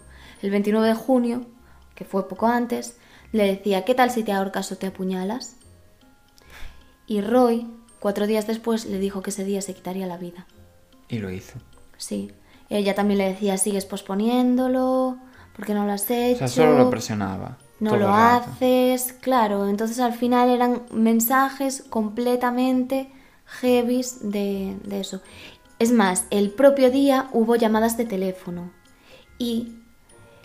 El 29 de junio, que fue poco antes, le decía, ¿qué tal si te ahorcas o te apuñalas? Y Roy, cuatro días después, le dijo que ese día se quitaría la vida. Y lo hizo. Sí. Ella también le decía, sigues posponiéndolo, ¿por qué no lo has O hecho? sea, solo lo presionaba. no lo haces, claro. Entonces al final eran mensajes completamente heavies de, de eso. Es más, el propio día hubo llamadas de teléfono y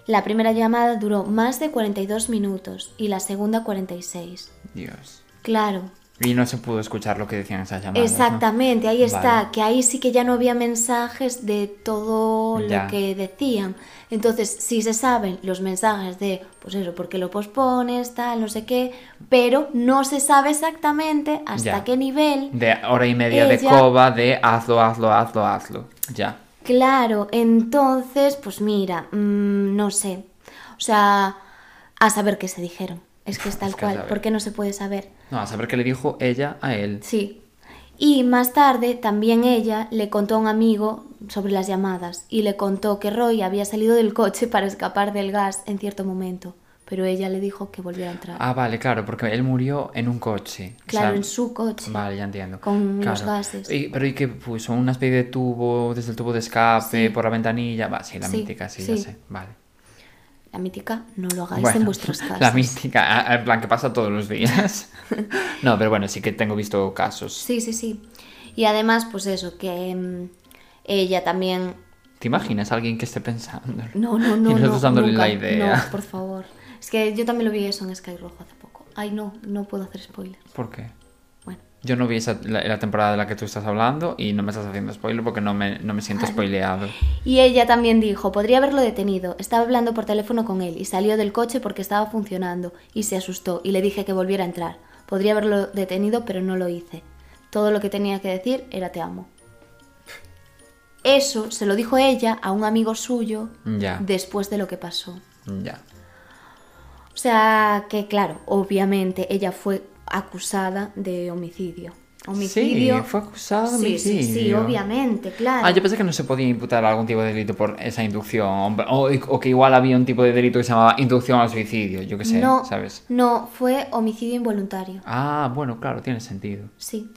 la primera llamada duró más de 42 minutos y la segunda 46. Dios. Claro, Y no se pudo escuchar lo que decían esas llamadas. ¿no? Exactamente, ahí está, Vale. que ahí sí que ya no había mensajes de todo Ya. lo que decían. Entonces, sí se saben los mensajes de, pues eso, porque lo pospones, tal, no sé qué, pero no se sabe exactamente hasta Ya. qué nivel. De hora y media de coba de hazlo, hazlo, hazlo, hazlo. Ya. Claro, entonces, pues mira, mm, no sé. O sea, a saber qué se dijeron. Es que es tal Es que cual, porque no se puede saber. No, a saber qué le dijo ella a él. Sí. Y más tarde también ella le contó a un amigo sobre las llamadas y le contó que Roy había salido del coche para escapar del gas en cierto momento, pero ella le dijo que volviera a entrar. Ah, vale, claro, porque él murió en un coche. O claro, sea, en su coche. Vale, ya entiendo. Con los gases. Y- pero ¿y qué puso? ¿Una especie de tubo desde el tubo de escape Sí. por la ventanilla? Va, sí, la Sí, mítica, sí, sí. ya sé. Vale. La mítica, no lo hagáis Bueno, en vuestras casas. La mística, a- en plan que pasa todos los días. no, pero bueno, sí que tengo visto casos. Sí, sí, sí. Y además, pues eso, que mm, ella también... ¿Te imaginas a alguien que esté pensando? No, no, no, Y nosotros no, dándole nunca. la idea. No, por favor. Es que yo también lo vi eso en Sky Rojo hace poco. Ay, no, no puedo hacer spoilers. ¿Por qué? Yo no vi esa, la, la temporada de la que tú estás hablando y no me estás haciendo spoiler porque no me, no me siento spoileado. Y ella también dijo, podría haberlo detenido. Estaba hablando por teléfono con él y salió del coche porque estaba funcionando y se asustó y le dije que volviera a entrar. Podría haberlo detenido, pero no lo hice. Todo lo que tenía que decir era te amo. Eso se lo dijo ella a un amigo suyo Ya. después de lo que pasó. Ya. O sea que, claro, obviamente ella fue acusada de homicidio. Homicidio. Sí, fue acusada de Sí, sí, sí, homicidio. obviamente, claro. Ah, yo pensé que no se podía imputar algún tipo de delito por esa inducción. O, o que igual había un tipo de delito que se llamaba inducción al suicidio. Yo qué sé, no, ¿sabes? no, fue homicidio involuntario. Ah, bueno, claro, tiene sentido. Sí.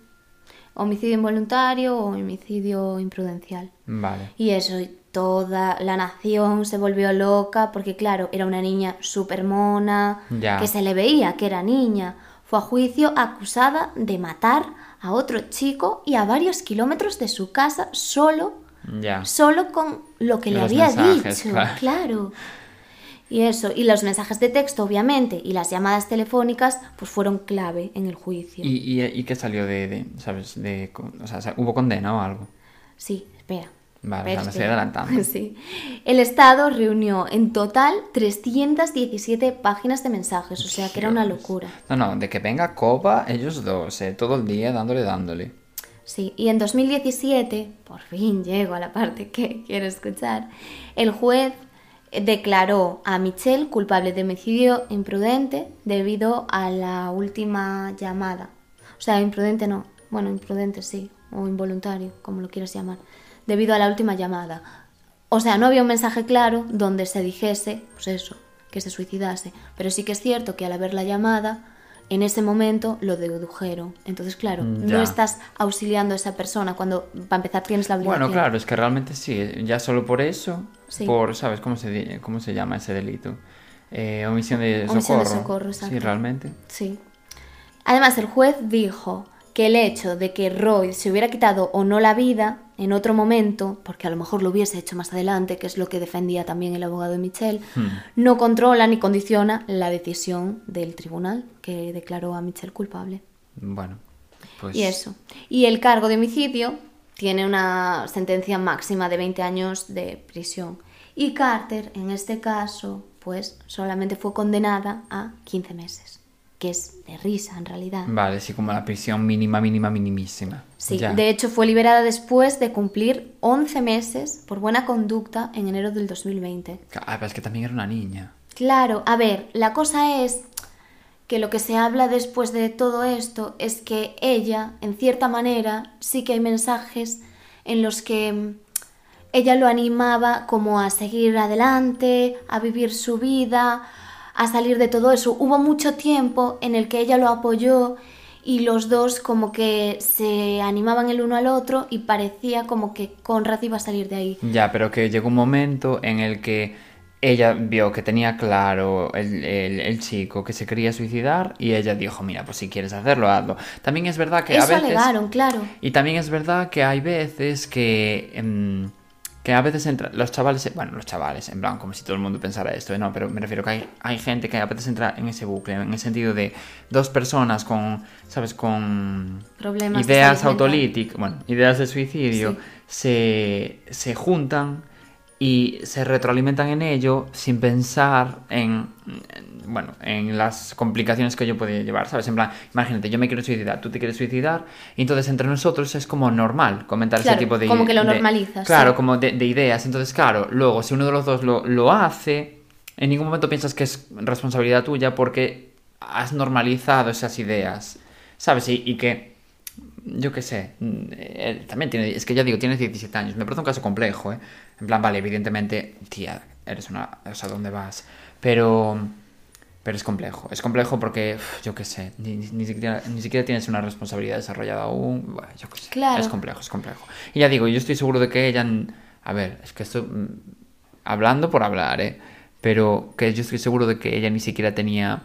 Homicidio involuntario o homicidio imprudencial. Vale. Y eso, y toda la nación se volvió loca porque, claro, era una niña súper mona, Ya. que se le veía que era niña. Fue a juicio acusada de matar a otro chico y a varios kilómetros de su casa solo, solo con lo que le había mensajes, dicho. claro. claro. Y eso, y los mensajes de texto, obviamente, y las llamadas telefónicas, pues fueron clave en el juicio. ¿Y, y, y qué salió de, de, ¿sabes? De, o sea, ¿hubo condena o algo? Sí, espera. Vale, me estoy adelantando. Sí. El Estado reunió en total 317 páginas de mensajes, o sea que era una Dios. locura. No, no, de que venga Copa, ellos dos, eh, todo el día dándole, dándole. Sí, y en 2017, por fin llego a la parte que quiero escuchar, el juez declaró a Michelle culpable de homicidio imprudente debido a la última llamada. O sea, imprudente no, bueno, imprudente sí, o involuntario, como lo quieras llamar, debido a la última llamada. O sea, no había un mensaje claro donde se dijese, pues eso, que se suicidase, pero sí que es cierto que al haber la llamada, en ese momento lo dedujeron. Entonces, claro, Mm, no ya. estás auxiliando a esa persona cuando, para empezar, tienes la obligación. Bueno, claro, es que realmente sí, ya solo por eso, Sí. por, ¿sabes cómo se, cómo se llama ese delito? Eh, omisión de Omisión de socorro. socorro, Sí, exacto. realmente. Sí. Además, el juez dijo que el hecho de que Roy se hubiera quitado o no la vida en otro momento, porque a lo mejor lo hubiese hecho más adelante, que es lo que defendía también el abogado de Michelle, Hmm. no controla ni condiciona la decisión del tribunal que declaró a Michelle culpable. Bueno, pues... Y eso. Y el cargo de homicidio tiene una sentencia máxima de 20 años de prisión. Y Carter, en este caso, pues solamente fue condenada a 15 meses, que es de risa en realidad. Vale, sí, como la prisión mínima, mínima, minimísima. Sí, Ya. de hecho fue liberada después de cumplir 11 meses por buena conducta en enero del 2020. Ah, pero es que también era una niña. Claro, a ver, la cosa es que lo que se habla después de todo esto es que ella, en cierta manera, sí que hay mensajes en los que mm, ella lo animaba como a seguir adelante, a vivir su vida, a salir de todo eso. Hubo mucho tiempo en el que ella lo apoyó y los dos como que se animaban el uno al otro y parecía como que Conrad iba a salir de ahí. Ya, pero que llegó un momento en el que ella vio que tenía claro el, el- el chico que se quería suicidar y ella dijo, mira, pues si quieres hacerlo, hazlo. También es verdad que a veces... alegaron, claro. Y también es verdad que hay veces que... em, que a veces entra, los chavales, bueno, los chavales, en plan, como si todo el mundo pensara esto, ¿eh? no, pero me refiero que hay, hay gente que a veces entra en ese bucle, en el sentido de dos personas con, ¿sabes? Con Problemas de ideas autolíticas, bueno, ideas de suicidio, se, se juntan y se retroalimentan en ello sin pensar en, en, bueno, en las complicaciones que ello puede llevar, ¿sabes? En plan, imagínate, yo me quiero suicidar, tú te quieres suicidar, y entonces entre nosotros es como normal comentar Claro, ese tipo de como que lo de- normalizas, Claro, sí. como de, de ideas. Entonces, claro, luego si uno de los dos lo, lo hace, en ningún momento piensas que es responsabilidad tuya porque has normalizado esas ideas, ¿sabes? Y, y que, yo qué sé, mm, él también tiene, es que ya digo, tienes 17 años, me parece un caso complejo, ¿eh? En plan, vale, evidentemente, tía, eres una, o sea, ¿dónde vas? Pero... Pero es complejo, es complejo porque, yo qué sé, ni, ni- ni siquiera, ni siquiera tienes una responsabilidad desarrollada aún, bueno, yo qué sé, Claro. es complejo, es complejo. Y ya digo, yo estoy seguro de que ella, a ver, es que estoy mm, hablando por hablar, ¿eh? Pero que yo estoy seguro de que ella ni siquiera tenía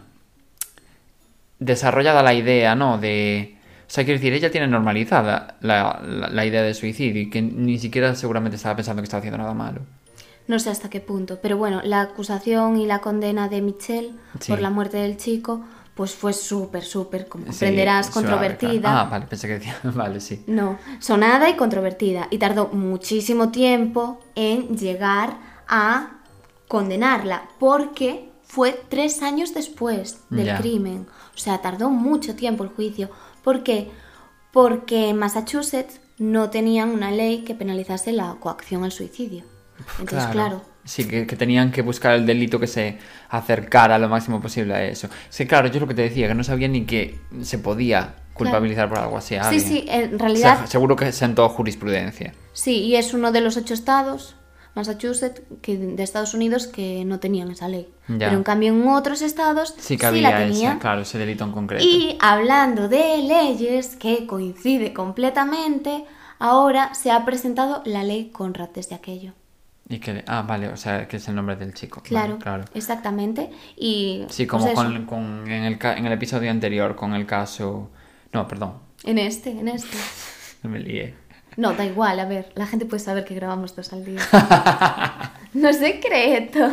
desarrollada la idea, ¿no? De... O sea, quiero decir, ella tiene normalizada la, la- la idea de suicidio y que ni siquiera seguramente estaba pensando que estaba haciendo nada malo. No sé hasta qué punto, pero bueno, la acusación y la condena de Michelle Sí. por la muerte del chico, pues fue súper, súper, como Sí, comprenderás, suave, controvertida. claro. Ah, vale, pensé que decía... Vale, sí. No, sonada y controvertida. Y tardó muchísimo tiempo en llegar a condenarla, porque fue tres años después del crimen. O sea, tardó mucho tiempo el juicio. ¿Por qué? Porque en Massachusetts no tenían una ley que penalizase la coacción al suicidio. Entonces, claro, Sí, que, que tenían que buscar el delito que se acercara lo máximo posible a eso. Sí, claro, yo es lo que te decía, que no sabía ni que se podía culpabilizar por algo así a Sí, sí, en O realidad sea, seguro que sentó jurisprudencia. Sí, y es uno de los ocho estados, Massachusetts, que, de Estados Unidos, que no tenían esa ley. Ya. Pero en cambio en otros estados Sí que sí la ese, tenían. claro, ese delito en concreto. Y hablando de leyes, que coincide completamente, ahora se ha presentado la ley Conrad desde aquello. Y que, ah, vale, o sea, que es el nombre del chico. Vale, Claro, claro. exactamente. Y Sí, pues como con, con- en, el, en el episodio anterior, con el caso... No, perdón, en este, en este. me lié. No, da igual, a ver, la gente puede saber que grabamos dos al día. no es secreto.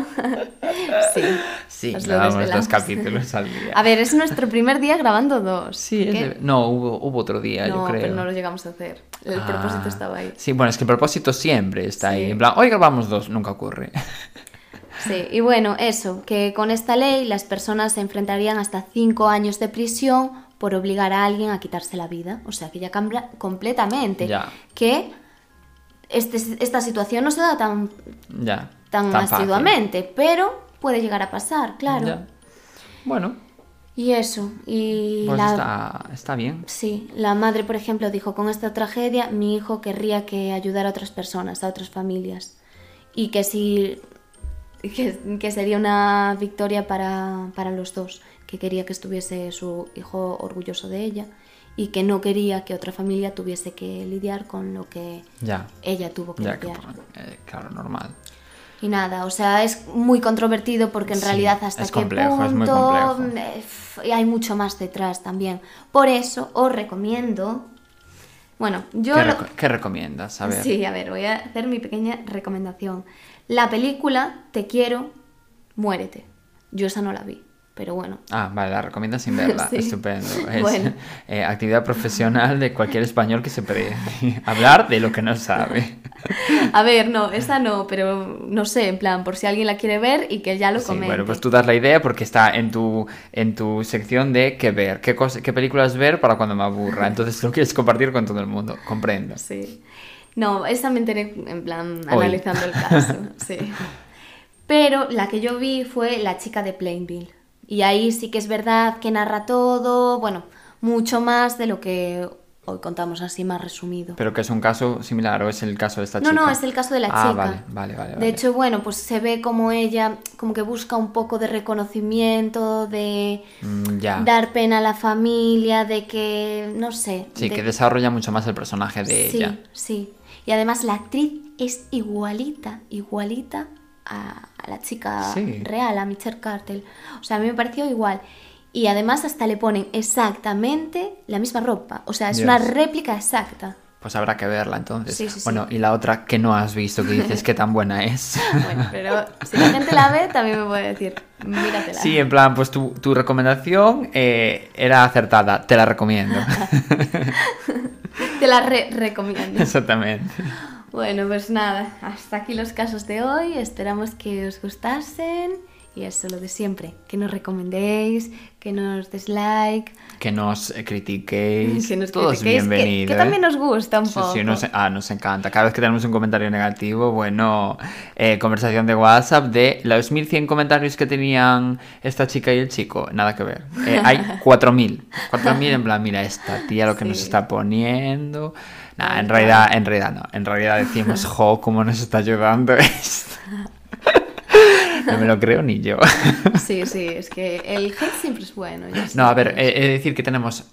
sí. Sí, grabamos dos capítulos al día. A ver, es nuestro primer día grabando dos. Sí, es ¿Qué? de- no, hubo, hubo otro día, no, yo creo. pero no lo llegamos a hacer. El Ah. propósito estaba ahí. Sí, bueno, es que el propósito siempre está Sí. ahí. En plan, hoy grabamos dos, nunca ocurre. Sí, y bueno, eso, que con esta ley las personas se enfrentarían hasta cinco años de prisión por obligar a alguien a quitarse la vida. O sea, que ya cambia completamente. Ya. Que este, esta situación no se da tan, ya. tan, fácil. asiduamente, pero puede llegar a pasar, claro. Ya. Bueno, Y eso, y pues la... está, está bien. Sí, la madre, por ejemplo, dijo, con esta tragedia mi hijo querría que ayudara a otras personas, a otras familias. Y que si... que, que sería una victoria para, para los dos, que quería que estuviese su hijo orgulloso de ella y que no quería que otra familia tuviese que lidiar con lo que Ya. ella tuvo que Ya que, lidiar. eh, claro, normal. Y nada, o sea, es muy controvertido porque en Sí, realidad hasta es qué complejo, es muy punto complejo. eh, hay mucho más detrás también. Por eso os recomiendo, bueno, yo ¿Qué, lo- reco- qué recomiendas? A ver. sí, a ver, voy a hacer mi pequeña recomendación. La película Te quiero, muérete. Yo esa no la vi, pero bueno. Ah, vale, la recomiendas sin verla. Sí. Estupendo. Es Bueno. eh, actividad profesional de cualquier español que se puede hablar de lo que no sabe. A ver, no, esa no, pero no sé, en plan, por si alguien la quiere ver y que ya lo Sí, comente. bueno, pues tú das la idea porque está en tu, en tu sección de qué ver, qué, cos- qué películas ver para cuando me aburra. Entonces lo quieres compartir con todo el mundo. Comprendo. Sí. No, esa me enteré en plan Hoy. analizando el caso, sí. Pero la que yo vi fue La chica de Plainville. Y ahí sí que es verdad que narra todo, bueno, mucho más de lo que hoy contamos así más resumido. Pero que es un caso similar o es el caso de esta No, chica. no, es el caso de la ah, chica. vale, vale, vale. De vale. hecho, bueno, pues se ve como ella como que busca un poco de reconocimiento, de Mm, ya. dar pena a la familia, de que, no sé. Sí, de- que desarrolla mucho más el personaje de sí, ella. Sí, Y además la actriz es igualita, igualita a, a la chica Sí. real, a Michelle Cartel. O sea, a mí me pareció igual. Y además hasta le ponen exactamente la misma ropa. O sea, es una réplica exacta. Pues habrá que verla entonces. Sí, sí, sí. Bueno, y la otra que no has visto, que dices que tan buena es. Bueno, pero si la gente la ve, también me puede decir, míratela. Sí, en plan, pues tu, tu recomendación eh, era acertada, te la recomiendo. La re- recomiendo. Exactamente. Bueno, pues nada, hasta aquí los casos de hoy. Esperamos que os gustasen. Y eso, lo de siempre. Que nos recomendéis, que nos des like, Que nos eh, critiquéis. que nos Todo es critiquéis, que- bienvenido. Que, ¿eh? también nos gusta un Sí, poco. sí, nos, ah, nos encanta. Cada vez que tenemos un comentario negativo, bueno, eh, conversación de WhatsApp de los 1100 comentarios que tenían esta chica y el chico, nada que ver. Eh, hay 4000. 4000 en plan, mira, esta tía lo que nos Sí. está poniendo. Nah, en realidad, en realidad no. En realidad decimos, jo, cómo nos está ayudando esto. No me lo creo ni yo. Sí, sí, es que el hate siempre es bueno. ya No, a ver, he he de decir que tenemos.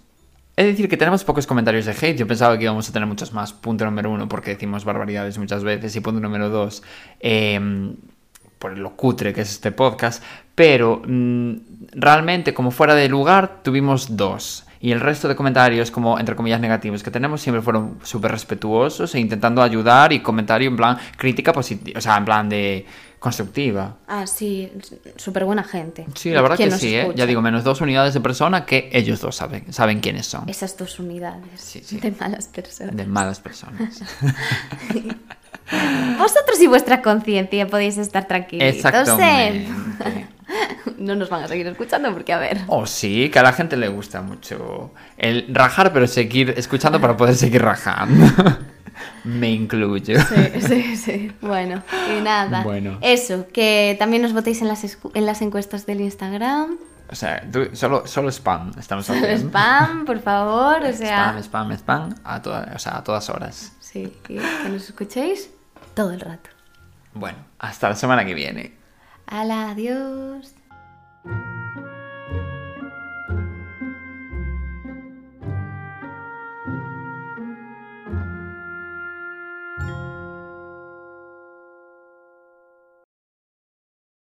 De decir que tenemos pocos comentarios de hate. Yo pensaba que íbamos a tener muchos más. Punto número uno, porque decimos barbaridades muchas veces. Y punto número dos, eh, por lo cutre que es este podcast. Pero mm, realmente, como fuera de lugar, tuvimos dos. Y el resto de comentarios, como entre comillas negativos que tenemos, siempre fueron súper respetuosos e intentando ayudar y comentario en plan crítica positiva, o sea, en plan de constructiva. Ah, sí, súper buena gente. Sí, la verdad ¿Quién que sí, ¿eh? ya digo, menos dos unidades de persona que ellos dos saben, saben quiénes son. Esas dos unidades Sí, sí. de malas personas. De malas personas. Vosotros y vuestra conciencia podéis estar tranquilos. Exactamente. No nos van a seguir escuchando porque, a ver. O sí, que a la gente le gusta mucho el rajar, pero seguir escuchando para poder seguir rajando. Me incluyo. Sí, sí, sí. Bueno, y nada. Bueno. Eso, que también nos votéis en las, en las encuestas del Instagram. O sea, tú- solo, solo spam estamos haciendo. spam, por favor. O sea, Spam, spam, spam, a, toda- o sea, a todas horas. Sí, que nos escuchéis todo el rato. Bueno, hasta la semana que viene. Hala, adiós.